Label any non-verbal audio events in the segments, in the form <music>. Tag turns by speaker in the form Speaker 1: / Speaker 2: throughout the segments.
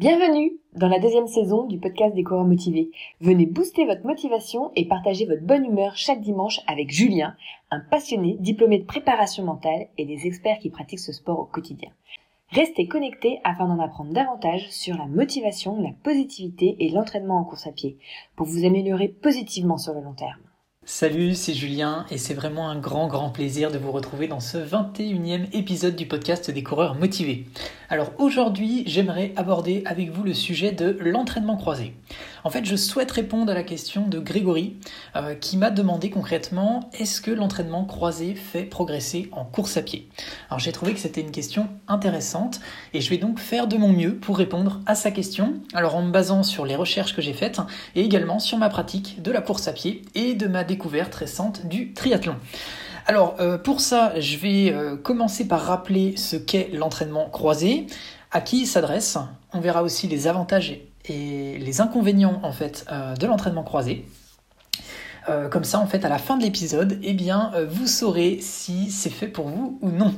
Speaker 1: Bienvenue dans la deuxième saison du podcast des coureurs motivés. Venez booster votre motivation et partager votre bonne humeur chaque dimanche avec Julien, un passionné diplômé de préparation mentale et des experts qui pratiquent ce sport au quotidien. Restez connectés afin d'en apprendre davantage sur la motivation, la positivité et l'entraînement en course à pied pour vous améliorer positivement sur le long terme.
Speaker 2: Salut, c'est Julien et c'est vraiment un grand grand plaisir de vous retrouver dans ce 21e épisode du podcast des coureurs motivés. Alors aujourd'hui, j'aimerais aborder avec vous le sujet de l'entraînement croisé. En fait, je souhaite répondre à la question de Grégory euh, qui m'a demandé concrètement est-ce que l'entraînement croisé fait progresser en course à pied? Alors j'ai trouvé que c'était une question intéressante et je vais donc faire de mon mieux pour répondre à sa question. Alors en me basant sur les recherches que j'ai faites et également sur ma pratique de la course à pied et de ma découverte récente du triathlon. Alors euh, pour ça, je vais euh, commencer par rappeler ce qu'est l'entraînement croisé, à qui il s'adresse. On verra aussi les avantages et les inconvénients en fait euh, de l'entraînement croisé. Comme ça, en fait, à la fin de l'épisode, eh bien, vous saurez si c'est fait pour vous ou non.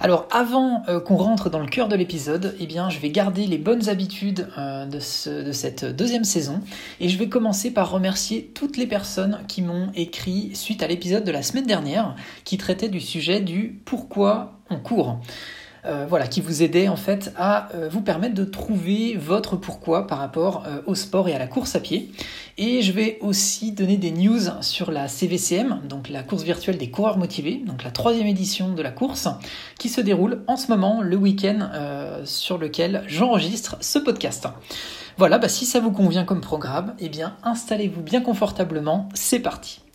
Speaker 2: Alors, avant qu'on rentre dans le cœur de l'épisode, eh bien, je vais garder les bonnes habitudes de, de, cette deuxième saison et je vais commencer par remercier toutes les personnes qui m'ont écrit suite à l'épisode de la semaine dernière qui traitait du sujet du pourquoi on court. Euh, voilà, qui vous aidait en fait à euh, vous permettre de trouver votre pourquoi par rapport euh, au sport et à la course à pied. Et je vais aussi donner des news sur la CVCM, donc la course virtuelle des coureurs motivés, donc la troisième édition de la course, qui se déroule en ce moment le week-end sur lequel j'enregistre ce podcast. Voilà, bah, si ça vous convient comme programme, eh bien installez-vous bien confortablement, c'est parti.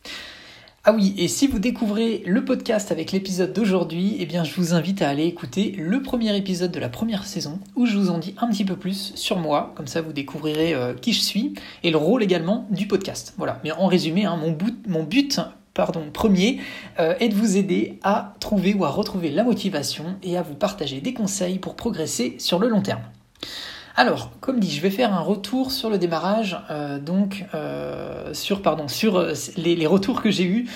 Speaker 2: Ah oui, et si vous découvrez le podcast avec l'épisode d'aujourd'hui, eh bien je vous invite à aller écouter le premier épisode de la première saison où je vous en dis un petit peu plus sur moi, comme ça vous découvrirez euh, qui je suis et le rôle également du podcast. Voilà, mais en résumé, hein, mon, but, pardon, premier euh, est de vous aider à trouver ou à retrouver la motivation et à vous partager des conseils pour progresser sur le long terme. Alors, comme dit, je vais faire un retour sur le démarrage, euh, donc euh, sur pardon sur euh, les, retours que j'ai eus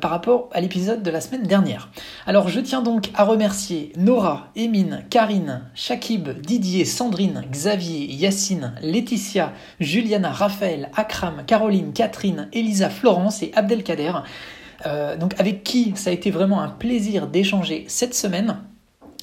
Speaker 2: par rapport à l'épisode de la semaine dernière. Alors, je tiens donc à remercier Nora, Emine, Karine, Shakib, Didier, Sandrine, Xavier, Yacine, Laetitia, Juliana, Raphaël, Akram, Caroline, Catherine, Elisa, Florence et Abdelkader. donc avec qui ça a été vraiment un plaisir d'échanger cette semaine.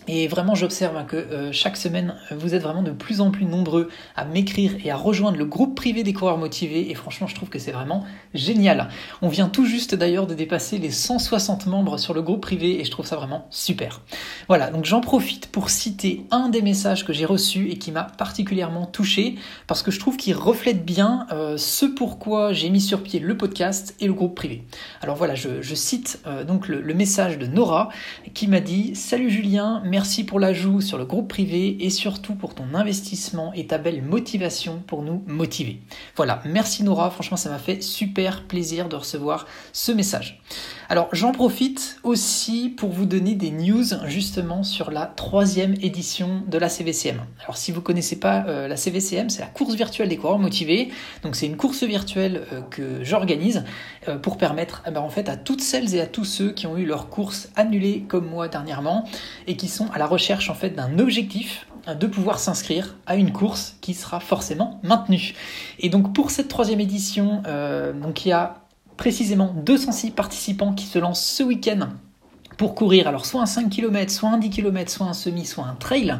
Speaker 2: Et vraiment, j'observe que euh, chaque semaine, vous êtes vraiment de plus en plus nombreux à m'écrire et à rejoindre le groupe privé des coureurs motivés. Et franchement, je trouve que c'est vraiment génial. On vient tout juste d'ailleurs de dépasser les 160 membres sur le groupe privé et je trouve ça vraiment super. Voilà, donc j'en profite pour citer un des messages que j'ai reçus et qui m'a particulièrement touché parce que je trouve qu'il reflète bien euh, ce pourquoi j'ai mis sur pied le podcast et le groupe privé. Alors voilà, je, cite euh, donc le message de Nora qui m'a dit Salut Julien, Merci pour l'ajout sur le groupe privé et surtout pour ton investissement et ta belle motivation pour nous motiver. Voilà, merci Nora, franchement ça m'a fait super plaisir de recevoir ce message. Alors j'en profite aussi pour vous donner des news justement sur la troisième édition de la CVCM. Alors si vous ne connaissez pas euh, la CVCM, c'est la course virtuelle des coureurs motivés. Donc c'est une course virtuelle euh, que j'organise euh, pour permettre eh ben, en fait à toutes celles et à tous ceux qui ont eu leur course annulée comme moi dernièrement et qui sont à la recherche en fait d'un objectif de pouvoir s'inscrire à une course qui sera forcément maintenue. Et donc pour cette troisième édition, donc il y a précisément 206 participants qui se lancent ce week-end pour courir alors soit un 5 km, soit un 10 km, soit un semi, soit un trail.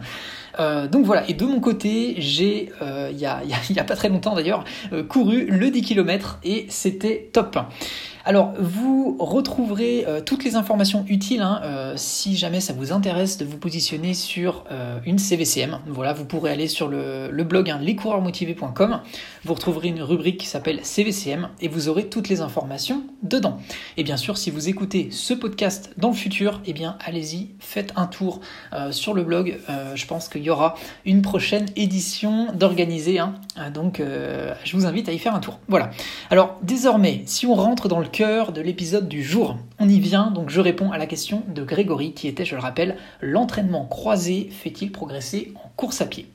Speaker 2: Euh, donc voilà, et de mon côté, j'ai, euh, il n'y a, <laughs> y a, pas très longtemps d'ailleurs, couru le 10 km et c'était top. Alors, vous retrouverez euh, toutes les informations utiles hein, euh, si jamais ça vous intéresse de vous positionner sur euh, une CVCM. Voilà, vous pourrez aller sur le, blog hein, lescoureursmotivés.com. Vous retrouverez une rubrique qui s'appelle CVCM et vous aurez toutes les informations dedans. Et bien sûr, si vous écoutez ce podcast dans le futur, eh bien, allez-y, faites un tour sur le blog. je pense qu'il y aura une prochaine édition d'organiser. Hein. donc, je vous invite à y faire un tour. Voilà. Alors, désormais, si on rentre dans le cœur de l'épisode du jour. On y vient, donc je réponds à la question de Grégory qui était, je le rappelle, l'entraînement croisé fait-il progresser en course à pied?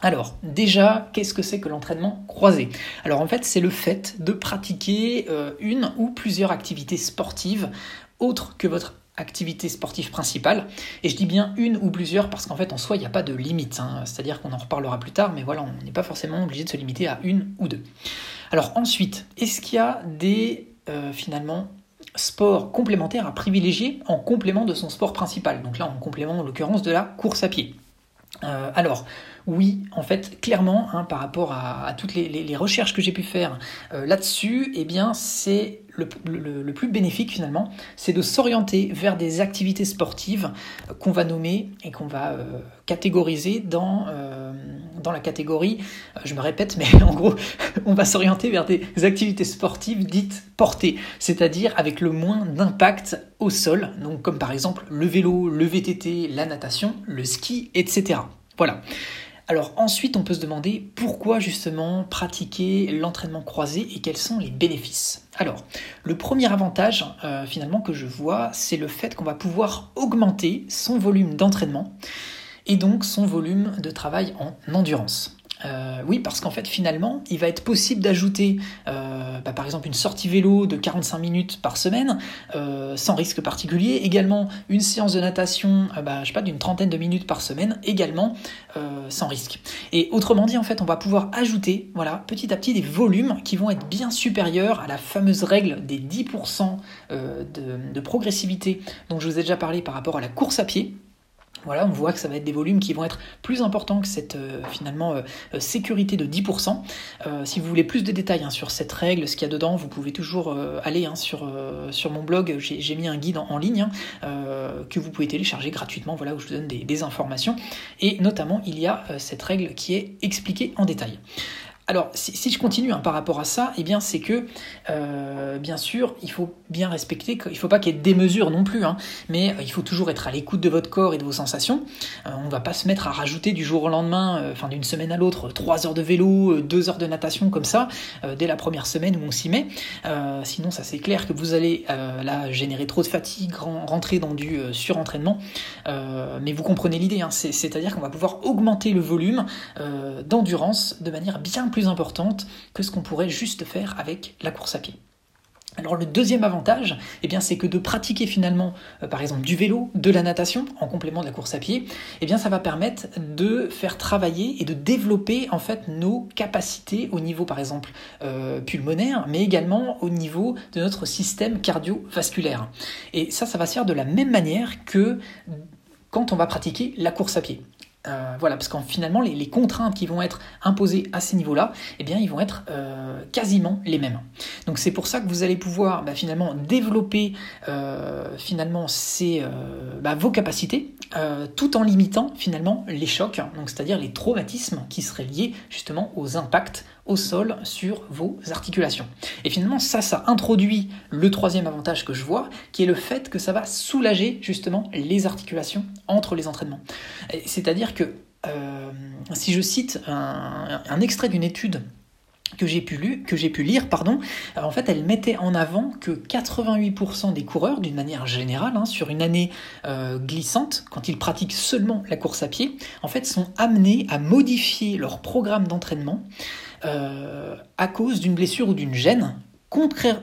Speaker 2: Alors, déjà, qu'est-ce que c'est que l'entraînement croisé? Alors en fait, c'est le fait de pratiquer euh, une ou plusieurs activités sportives autres que votre activité sportive principale. Et je dis bien une ou plusieurs parce qu'en fait en soi il n'y a pas de limite. Hein. C'est-à-dire qu'on en reparlera plus tard, mais voilà, on n'est pas forcément obligé de se limiter à une ou deux. Alors ensuite, est-ce qu'il y a des euh, finalement sports complémentaires à privilégier en complément de son sport principal Donc là en complément en l'occurrence de la course à pied. Euh, alors, oui, en fait, clairement, hein, par rapport à, toutes les, recherches que j'ai pu faire euh, là-dessus, eh bien, c'est le, plus bénéfique finalement, c'est de s'orienter vers des activités sportives qu'on va nommer et qu'on va euh, catégoriser dans, dans la catégorie, je me répète, mais <laughs> en gros, on va s'orienter vers des activités sportives dites portées, c'est-à-dire avec le moins d'impact au sol, donc comme par exemple le vélo, le VTT, la natation, le ski, etc. Voilà. Alors ensuite, on peut se demander pourquoi justement pratiquer l'entraînement croisé et quels sont les bénéfices. Alors, le premier avantage euh, finalement que je vois, c'est le fait qu'on va pouvoir augmenter son volume d'entraînement et donc son volume de travail en endurance. Euh, oui, parce qu'en fait, finalement, il va être possible d'ajouter, euh, bah, par exemple, une sortie vélo de 45 minutes par semaine, euh, sans risque particulier. Également, une séance de natation, bah, je sais pas, d'une trentaine de minutes par semaine, également sans risque. Et autrement dit, en fait, on va pouvoir ajouter, voilà, petit à petit, des volumes qui vont être bien supérieurs à la fameuse règle des 10% de, de progressivité dont je vous ai déjà parlé par rapport à la course à pied. Voilà, on voit que ça va être des volumes qui vont être plus importants que cette euh, finalement euh, euh, sécurité de 10%. si vous voulez plus de détails hein, sur cette règle, ce qu'il y a dedans, vous pouvez toujours aller hein, sur, mon blog. J'ai mis un guide en, ligne hein, que vous pouvez télécharger gratuitement, voilà, où je vous donne des informations. Et notamment, il y a cette règle qui est expliquée en détail. Alors, si, je continue hein, par rapport à ça, eh bien, c'est que, euh, bien sûr, il faut bien respecter, il ne faut pas qu'il y ait des mesures non plus, hein, mais euh, il faut toujours être à l'écoute de votre corps et de vos sensations. Euh, on ne va pas se mettre à rajouter du jour au lendemain, enfin d'une semaine à l'autre, 3 heures de vélo, 2 heures de natation comme ça, dès la première semaine où on s'y met. sinon, ça c'est clair que vous allez là générer trop de fatigue, rentrer dans du surentraînement. mais vous comprenez l'idée, hein, c'est-à-dire qu'on va pouvoir augmenter le volume d'endurance de manière bien plus importante que ce qu'on pourrait juste faire avec la course à pied. Alors le deuxième avantage, eh bien, c'est que de pratiquer finalement, euh, par exemple, du vélo, de la natation, en complément de la course à pied, eh bien, ça va permettre de faire travailler et de développer en fait nos capacités au niveau, par exemple, euh, pulmonaire, mais également au niveau de notre système cardiovasculaire. Et ça, ça va se faire de la même manière que quand on va pratiquer la course à pied. Euh, voilà, parce qu'en finalement, les, contraintes qui vont être imposées à ces niveaux-là, eh bien, ils vont être euh, quasiment les mêmes. Donc c'est pour ça que vous allez pouvoir bah, finalement développer euh, finalement bah, vos capacités, tout en limitant finalement les chocs, donc c'est-à-dire les traumatismes qui seraient liés justement aux impacts au sol sur vos articulations. Et finalement, ça, ça introduit le troisième avantage que je vois, qui est le fait que ça va soulager justement les articulations entre les entraînements. C'est-à-dire que, euh, si je cite un, extrait d'une étude que j'ai pu, lire, pardon, en fait, elle mettait en avant que 88% des coureurs, d'une manière générale, hein, sur une année euh, glissante, quand ils pratiquent seulement la course à pied, en fait, sont amenés à modifier leur programme d'entraînement euh, à cause d'une blessure ou d'une gêne,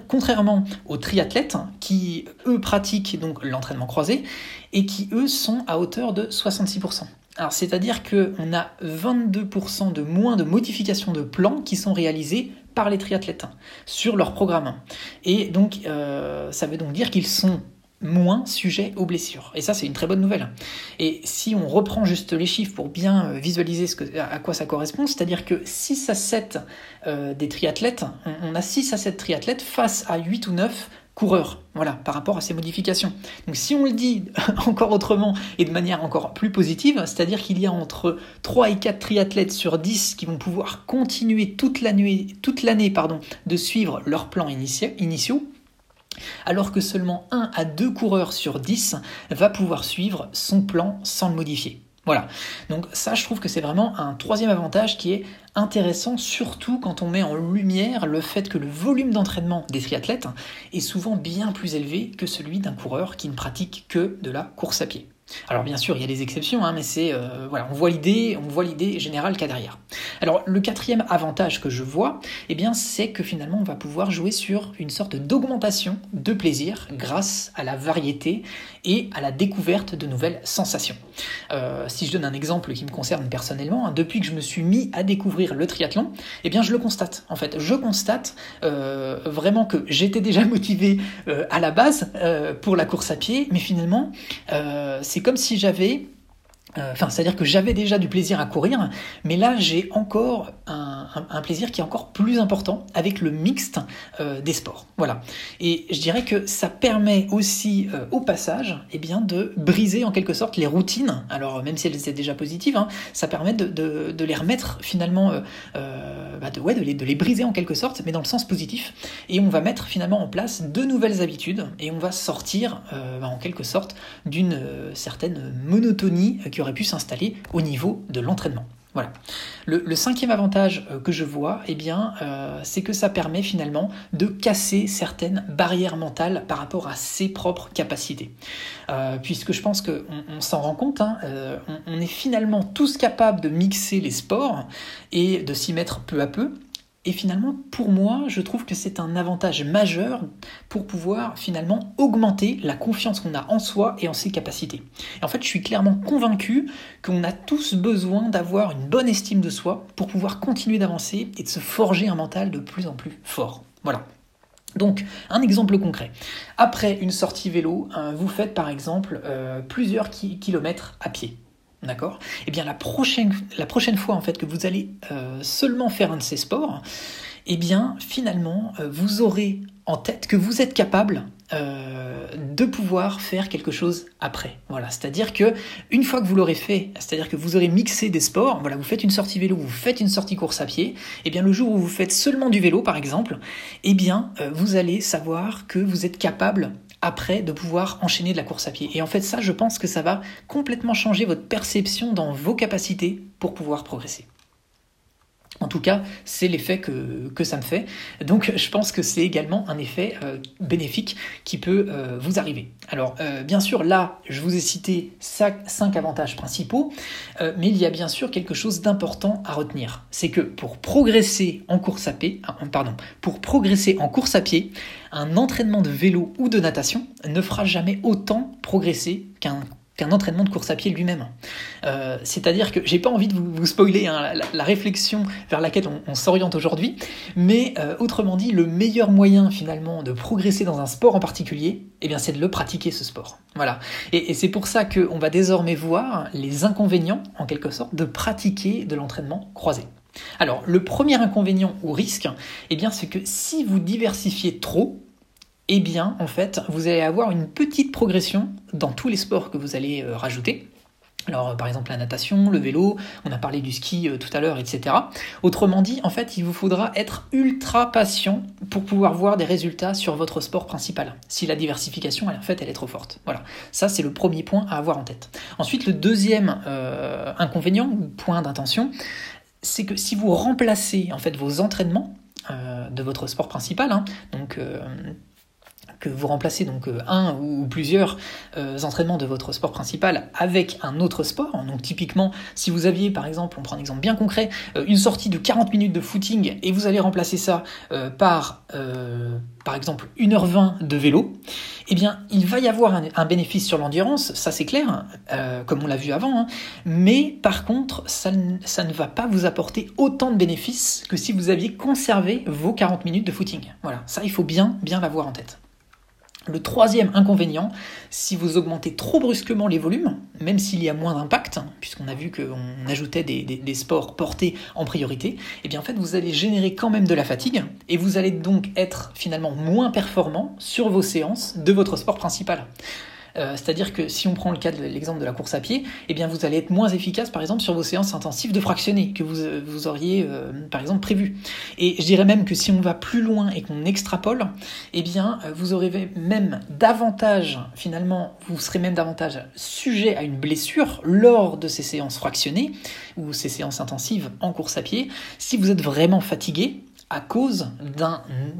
Speaker 2: contrairement aux triathlètes qui, eux, pratiquent donc l'entraînement croisé et qui, eux, sont à hauteur de 66%. Alors, c'est-à-dire qu'on a 22% de moins de modifications de plans qui sont réalisées par les triathlètes sur leur programme. Et donc, euh, ça veut donc dire qu'ils sont moins sujet aux blessures. Et ça, c'est une très bonne nouvelle. Et si on reprend juste les chiffres pour bien euh, visualiser à quoi ça correspond, c'est-à-dire que 6 à 7 euh, des triathlètes, on, a 6 à 7 triathlètes face à 8 ou 9 voilà, par rapport à ces modifications. Donc si on le dit <laughs> encore autrement et de manière encore plus positive, c'est-à-dire qu'il y a entre 3 et 4 triathlètes sur 10 qui vont pouvoir continuer toute l'année, de suivre leurs plans initiaux, alors que seulement 1 à 2 coureurs sur 10 va pouvoir suivre son plan sans le modifier. Voilà, donc ça je trouve que c'est vraiment un troisième avantage qui est intéressant, surtout quand on met en lumière le fait que le volume d'entraînement des triathlètes est souvent bien plus élevé que celui d'un coureur qui ne pratique que de la course à pied. Alors bien sûr, il y a des exceptions, hein, mais c'est euh, voilà, on voit l'idée, on voit l'idée générale qu'il y a derrière. Alors le quatrième avantage que je vois, eh bien c'est que finalement on va pouvoir jouer sur une sorte d'augmentation de plaisir grâce à la variété et à la découverte de nouvelles sensations. Euh, si je donne un exemple qui me concerne personnellement, hein, depuis que je me suis mis à découvrir le triathlon, eh bien je le constate. En fait, je constate euh, vraiment que j'étais déjà motivé à la base pour la course à pied, mais finalement c'est comme si j'avais enfin, c'est-à-dire que j'avais déjà du plaisir à courir, mais là j'ai encore un, plaisir qui est encore plus important avec le mixte euh, des sports. Voilà. Et je dirais que ça permet aussi euh, au passage eh bien, de briser en quelque sorte les routines. Alors même si elles étaient déjà positives, hein, ça permet de, les remettre finalement, bah, de les briser en quelque sorte, mais dans le sens positif. Et on va mettre finalement en place de nouvelles habitudes et on va sortir bah, en quelque sorte d'une certaine monotonie qui aurait pu s'installer au niveau de l'entraînement. Voilà. Le, cinquième avantage euh, que je vois, eh euh, c'est que ça permet finalement de casser certaines barrières mentales par rapport à ses propres capacités. Euh, puisque je pense qu'on on, s'en rend compte, hein, on, est finalement tous capables de mixer les sports et de s'y mettre peu à peu. Et finalement, pour moi, je trouve que c'est un avantage majeur pour pouvoir finalement augmenter la confiance qu'on a en soi et en ses capacités. Et en fait, je suis clairement convaincu qu'on a tous besoin d'avoir une bonne estime de soi pour pouvoir continuer d'avancer et de se forger un mental de plus en plus fort. Voilà. Donc, un exemple concret. Après une sortie vélo, hein, vous faites par exemple euh, plusieurs kilomètres à pied. D'accord Eh bien, la prochaine, fois en fait que vous allez euh, seulement faire un de ces sports, eh bien, finalement, euh, vous aurez en tête que vous êtes capable euh, de pouvoir faire quelque chose après. Voilà, c'est-à-dire que une fois que vous l'aurez fait, c'est-à-dire que vous aurez mixé des sports, voilà, vous faites une sortie vélo, vous faites une sortie course à pied, eh bien le jour où vous faites seulement du vélo par exemple, eh bien vous allez savoir que vous êtes capable après de pouvoir enchaîner de la course à pied. Et en fait, ça, je pense que ça va complètement changer votre perception dans vos capacités pour pouvoir progresser. En tout cas, c'est l'effet que, ça me fait. Donc je pense que c'est également un effet euh, bénéfique qui peut euh, vous arriver. Alors euh, bien sûr, là, je vous ai cité cinq avantages principaux, mais il y a bien sûr quelque chose d'important à retenir. C'est que pour progresser en course à pied, pardon, pour progresser en course à pied, un entraînement de vélo ou de natation ne fera jamais autant progresser qu'un qu'un entraînement de course à pied lui-même. Euh, c'est-à-dire que j'ai pas envie de vous, spoiler hein, la, réflexion vers laquelle on, s'oriente aujourd'hui, mais euh, autrement dit, le meilleur moyen finalement de progresser dans un sport en particulier, eh bien c'est de le pratiquer ce sport. Voilà. Et, c'est pour ça qu'on va désormais voir les inconvénients, en quelque sorte, de pratiquer de l'entraînement croisé. Alors, le premier inconvénient ou risque, eh bien, c'est que si vous diversifiez trop, eh bien, en fait, vous allez avoir une petite progression dans tous les sports que vous allez euh, rajouter. Alors, euh, par exemple, la natation, le vélo, on a parlé du ski euh, tout à l'heure, etc. Autrement dit, en fait, il vous faudra être ultra patient pour pouvoir voir des résultats sur votre sport principal. Si la diversification, en fait, elle est trop forte. Voilà. Ça, c'est le premier point à avoir en tête. Ensuite, le deuxième inconvénient point d'intention, c'est que si vous remplacez, en fait, vos entraînements de votre sport principal, hein, donc que vous remplacez donc euh, un ou plusieurs euh, entraînements de votre sport principal avec un autre sport. Donc typiquement, si vous aviez par exemple, on prend un exemple bien concret, euh, une sortie de 40 minutes de footing et vous allez remplacer ça par par exemple 1h20 de vélo, eh bien il va y avoir un, bénéfice sur l'endurance, ça c'est clair, comme on l'a vu avant, hein. mais par contre ça, ça ne va pas vous apporter autant de bénéfices que si vous aviez conservé vos 40 minutes de footing. Voilà, ça il faut bien bien l'avoir en tête. Le troisième inconvénient, si vous augmentez trop brusquement les volumes, même s'il y a moins d'impact, puisqu'on a vu qu'on ajoutait des, sports portés en priorité, eh bien en fait vous allez générer quand même de la fatigue et vous allez donc être finalement moins performant sur vos séances de votre sport principal. Euh, c'est-à-dire que si on prend le cas de l'exemple de la course à pied, eh bien vous allez être moins efficace par exemple sur vos séances intensives de fractionner que vous, euh, vous auriez euh, par exemple prévu. Et je dirais même que si on va plus loin et qu'on extrapole, eh bien vous aurez même davantage finalement, vous serez même davantage sujet à une blessure lors de ces séances fractionnées ou ces séances intensives en course à pied si vous êtes vraiment fatigué à cause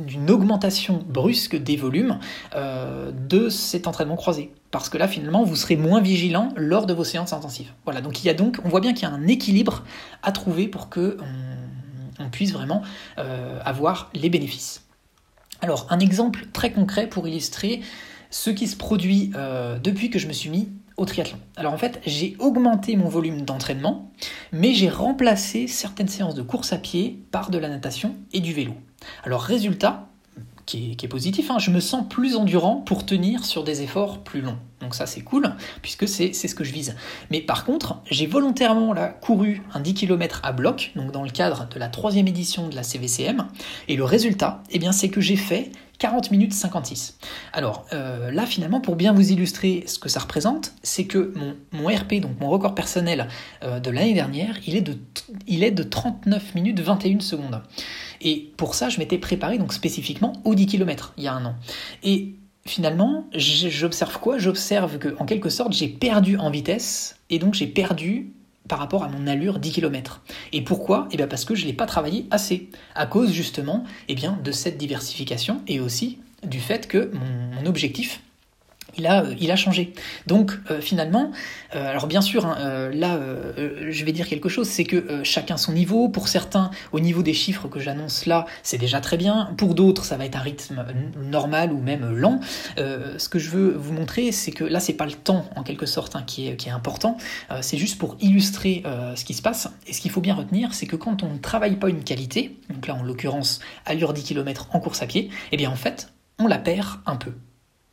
Speaker 2: d'une augmentation brusque des volumes de cet entraînement croisé parce que là finalement vous serez moins vigilant lors de vos séances intensives. Voilà, donc il y a donc, on voit bien qu'il y a un équilibre à trouver pour que on puisse vraiment avoir les bénéfices. Alors un exemple très concret pour illustrer ce qui se produit depuis que je me suis mis triathlon. Alors en fait, j'ai augmenté mon volume d'entraînement, mais j'ai remplacé certaines séances de course à pied par de la natation et du vélo. Alors résultat, qui est, positif, hein, je me sens plus endurant pour tenir sur des efforts plus longs. Donc ça c'est cool, puisque c'est ce que je vise. Mais par contre, j'ai volontairement couru un 10 km à bloc, donc dans le cadre de la troisième édition de la CVCM, et le résultat, eh bien, c'est que j'ai fait 40 minutes 56. Alors euh, là finalement pour bien vous illustrer ce que ça représente, c'est que mon, RP, donc mon record personnel euh, de l'année dernière, il est, de, il est de 39 minutes 21 secondes. Et pour ça je m'étais préparé donc spécifiquement au 10 km il y a un an. Et finalement j'observe quoi? J'observe que en quelque sorte j'ai perdu en vitesse et donc j'ai perdu par rapport à mon allure 10 km. Et pourquoi? Eh bien parce que je ne l'ai pas travaillé assez, à cause justement eh bien, de cette diversification et aussi du fait que mon objectif il a, euh, il a changé. Donc euh, finalement, euh, alors bien sûr, hein, là, je vais dire quelque chose, c'est que chacun son niveau. Pour certains, au niveau des chiffres que j'annonce là, c'est déjà très bien. Pour d'autres, ça va être un rythme normal ou même lent. ce que je veux vous montrer, c'est que là, c'est pas le temps en quelque sorte hein, qui, est, qui est important. c'est juste pour illustrer ce qui se passe. Et ce qu'il faut bien retenir, c'est que quand on ne travaille pas une qualité, donc là en l'occurrence allure 10 km en course à pied, eh bien en fait, on la perd un peu.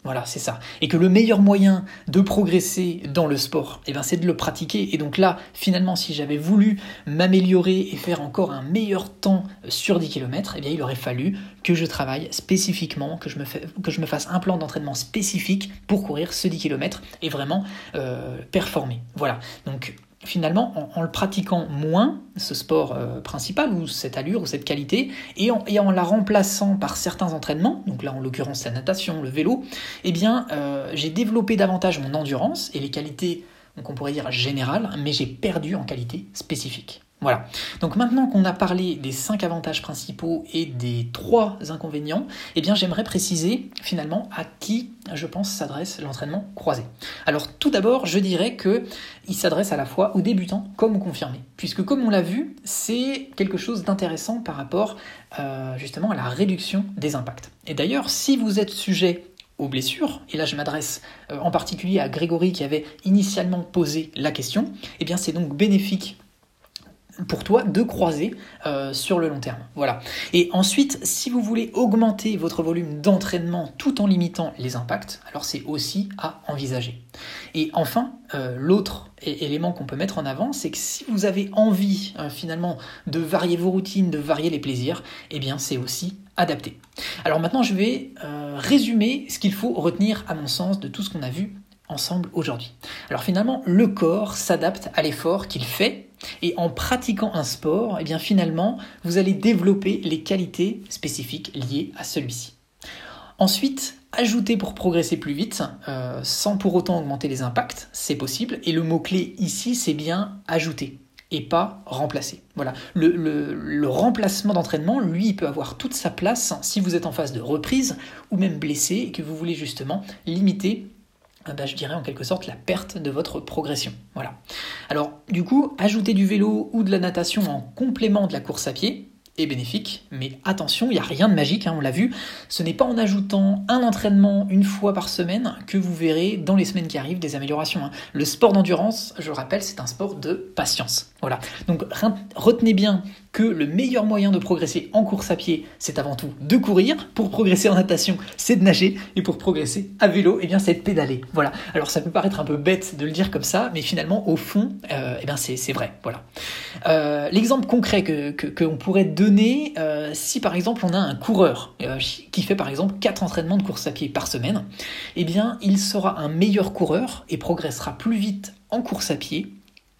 Speaker 2: Voilà, c'est ça. Et que le meilleur moyen de progresser dans le sport, eh ben, c'est de le pratiquer. Et donc là, finalement, si j'avais voulu m'améliorer et faire encore un meilleur temps sur 10 km, eh bien, il aurait fallu que je travaille spécifiquement, que je me, fasse un plan d'entraînement spécifique pour courir ce 10 km et vraiment euh, performer. Voilà. Donc, finalement, en, le pratiquant moins, ce sport euh, principal, ou cette allure, ou cette qualité, et en, la remplaçant par certains entraînements, donc là en l'occurrence la natation, le vélo, eh bien euh, j'ai développé davantage mon endurance et les qualités, donc on pourrait dire générales, mais j'ai perdu en qualité spécifique. Voilà. Donc maintenant qu'on a parlé des cinq avantages principaux et des trois inconvénients, eh bien j'aimerais préciser finalement à qui je pense s'adresse l'entraînement croisé. Alors tout d'abord, je dirais que il s'adresse à la fois aux débutants comme aux confirmés, puisque comme on l'a vu, c'est quelque chose d'intéressant par rapport euh, justement à la réduction des impacts. Et d'ailleurs, si vous êtes sujet aux blessures, et là je m'adresse euh, en particulier à Grégory qui avait initialement posé la question, eh bien c'est donc bénéfique pour toi de croiser euh, sur le long terme. Voilà. Et ensuite, si vous voulez augmenter votre volume d'entraînement tout en limitant les impacts, alors c'est aussi à envisager. Et enfin, euh, l'autre élément qu'on peut mettre en avant, c'est que si vous avez envie euh, finalement de varier vos routines, de varier les plaisirs, eh bien c'est aussi adapté. Alors maintenant, je vais résumer ce qu'il faut retenir à mon sens de tout ce qu'on a vu ensemble aujourd'hui. Alors finalement, le corps s'adapte à l'effort qu'il fait et en pratiquant un sport, eh bien finalement, vous allez développer les qualités spécifiques liées à celui-ci. Ensuite, ajouter pour progresser plus vite, euh, sans pour autant augmenter les impacts, c'est possible. Et le mot-clé ici, c'est bien ajouter et pas remplacer. Voilà. Le, remplacement d'entraînement, lui, peut avoir toute sa place si vous êtes en phase de reprise ou même blessé et que vous voulez justement limiter ah bah, je dirais en quelque sorte la perte de votre progression. Voilà. Alors du coup, ajouter du vélo ou de la natation en complément de la course à pied est bénéfique, mais attention, il n'y a rien de magique, hein, on l'a vu, ce n'est pas en ajoutant un entraînement une fois par semaine que vous verrez dans les semaines qui arrivent des améliorations. Hein. Le sport d'endurance, je rappelle, c'est un sport de patience. Voilà. Donc retenez bien le meilleur moyen de progresser en course à pied, c'est avant tout de courir. Pour progresser en natation, c'est de nager. Et pour progresser à vélo, eh bien, c'est de pédaler. Voilà. Alors, ça peut paraître un peu bête de le dire comme ça, mais finalement, au fond, euh, eh bien, c'est vrai. Voilà. Euh, l'exemple concret que qu'on pourrait donner, euh, si par exemple on a un coureur qui fait par exemple 4 entraînements de course à pied par semaine, eh bien, il sera un meilleur coureur et progressera plus vite en course à pied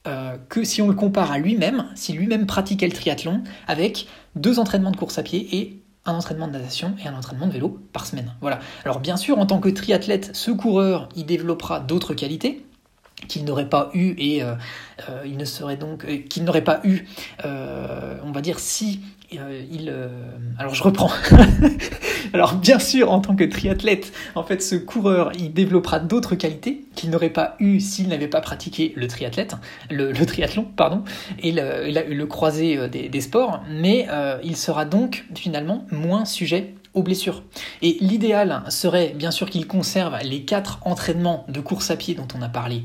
Speaker 2: euh, que si on le compare à lui-même, si lui-même pratiquait le triathlon, avec deux entraînements de course à pied et un entraînement de natation et un entraînement de vélo par semaine. Voilà. Alors bien sûr, en tant que triathlète, ce coureur, il développera d'autres qualités qu'il n'aurait pas eu et euh, euh, il ne serait donc qu'il n'aurait pas eu, on va dire si il. alors je reprends. <laughs> alors bien sûr, en tant que triathlète, en fait, ce coureur, il développera d'autres qualités qu'il n'aurait pas eu s'il n'avait pas pratiqué le triathlète, le, triathlon, pardon, et le, croisé euh, des, sports, mais euh, il sera donc finalement moins sujet aux blessures. Et l'idéal serait bien sûr qu'il conserve les quatre entraînements de course à pied dont on a parlé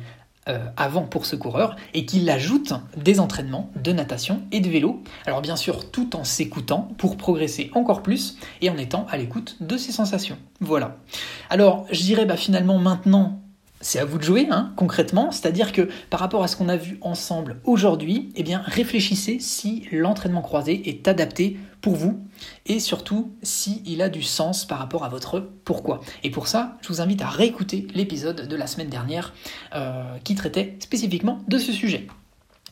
Speaker 2: euh, avant pour ce coureur et qu'il ajoute des entraînements de natation et de vélo. Alors bien sûr tout en s'écoutant pour progresser encore plus et en étant à l'écoute de ses sensations. Voilà. Alors je dirais bah, finalement maintenant c'est à vous de jouer, hein, concrètement. C'est-à-dire que par rapport à ce qu'on a vu ensemble aujourd'hui, eh bien, réfléchissez si l'entraînement croisé est adapté pour vous et surtout s'il a du sens par rapport à votre pourquoi. Et pour ça, je vous invite à réécouter l'épisode de la semaine dernière euh, qui traitait spécifiquement de ce sujet.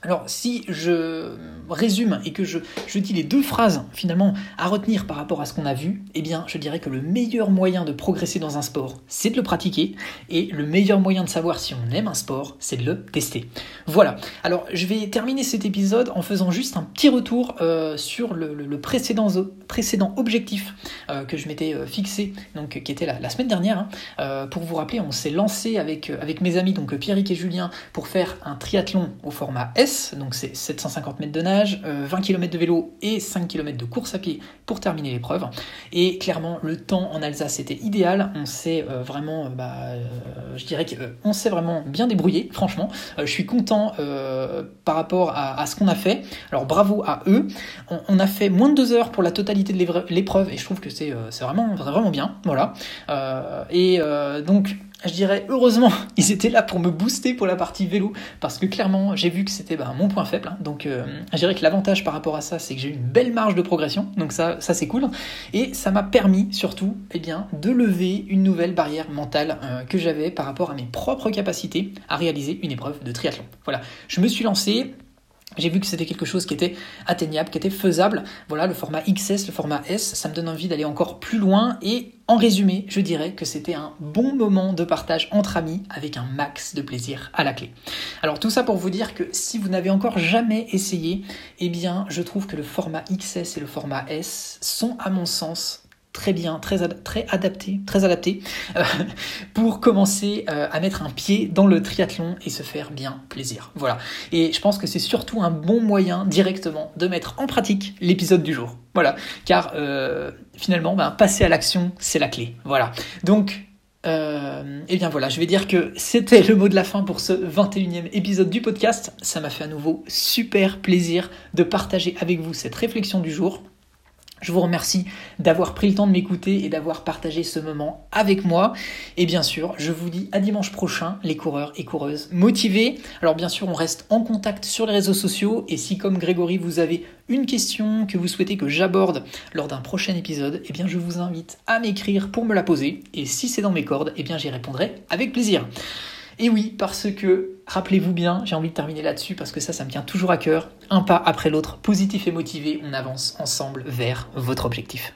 Speaker 2: Alors si je résume et que je, dis les deux phrases finalement à retenir par rapport à ce qu'on a vu, eh bien je dirais que le meilleur moyen de progresser dans un sport, c'est de le pratiquer, et le meilleur moyen de savoir si on aime un sport, c'est de le tester. Voilà, alors je vais terminer cet épisode en faisant juste un petit retour euh, sur le, précédent, objectif euh, que je m'étais euh, fixé, donc qui était la, la semaine dernière. Hein. pour vous rappeler, on s'est lancé avec, avec mes amis, donc Pierrick et Julien, pour faire un triathlon au format S donc c'est 750 mètres de nage, 20 euh, km de vélo et 5 km de course à pied pour terminer l'épreuve. Et clairement, le temps en Alsace était idéal. On s'est euh, vraiment, euh, bah, je dirais qu'on s'est vraiment bien débrouillé, franchement. je suis content par rapport à, ce qu'on a fait. Alors bravo à eux. On, a fait moins de deux heures pour la totalité de l'épreuve et je trouve que c'est vraiment, vraiment bien. Voilà. et donc, je dirais heureusement <laughs> ils étaient là pour me booster pour la partie vélo parce que clairement j'ai vu que c'était bah, mon point faible hein. donc euh, je dirais que l'avantage par rapport à ça c'est que j'ai une belle marge de progression. Donc ça ça c'est cool. Et ça m'a permis surtout eh bien de lever une nouvelle barrière mentale euh, que j'avais par rapport à mes propres capacités à réaliser une épreuve de triathlon. Voilà. Je me suis lancé j'ai vu que c'était quelque chose qui était atteignable, qui était faisable. Voilà, le format XS, le format S, ça me donne envie d'aller encore plus loin. Et en résumé, je dirais que c'était un bon moment de partage entre amis avec un max de plaisir à la clé. Alors tout ça pour vous dire que si vous n'avez encore jamais essayé, eh bien je trouve que le format XS et le format S sont à mon sens très bien, très, adapté, très adapté euh, pour commencer euh, à mettre un pied dans le triathlon et se faire bien plaisir. Voilà. Et je pense que c'est surtout un bon moyen directement de mettre en pratique l'épisode du jour. Voilà. Car euh, finalement, ben, passer à l'action, c'est la clé. Voilà. Donc, et bien voilà, je vais dire que c'était le mot de la fin pour ce 21e épisode du podcast. Ça m'a fait à nouveau super plaisir de partager avec vous cette réflexion du jour. Je vous remercie d'avoir pris le temps de m'écouter et d'avoir partagé ce moment avec moi. Et bien sûr, je vous dis à dimanche prochain, les coureurs et coureuses motivés. Alors bien sûr, on reste en contact sur les réseaux sociaux. Et si comme Grégory, vous avez une question que vous souhaitez que j'aborde lors d'un prochain épisode, eh bien je vous invite à m'écrire pour me la poser. Et si c'est dans mes cordes, eh bien j'y répondrai avec plaisir. Et oui, parce que, rappelez-vous bien, j'ai envie de terminer là-dessus parce que ça, ça me tient toujours à cœur. Un pas après l'autre, positif et motivé, on avance ensemble vers votre objectif.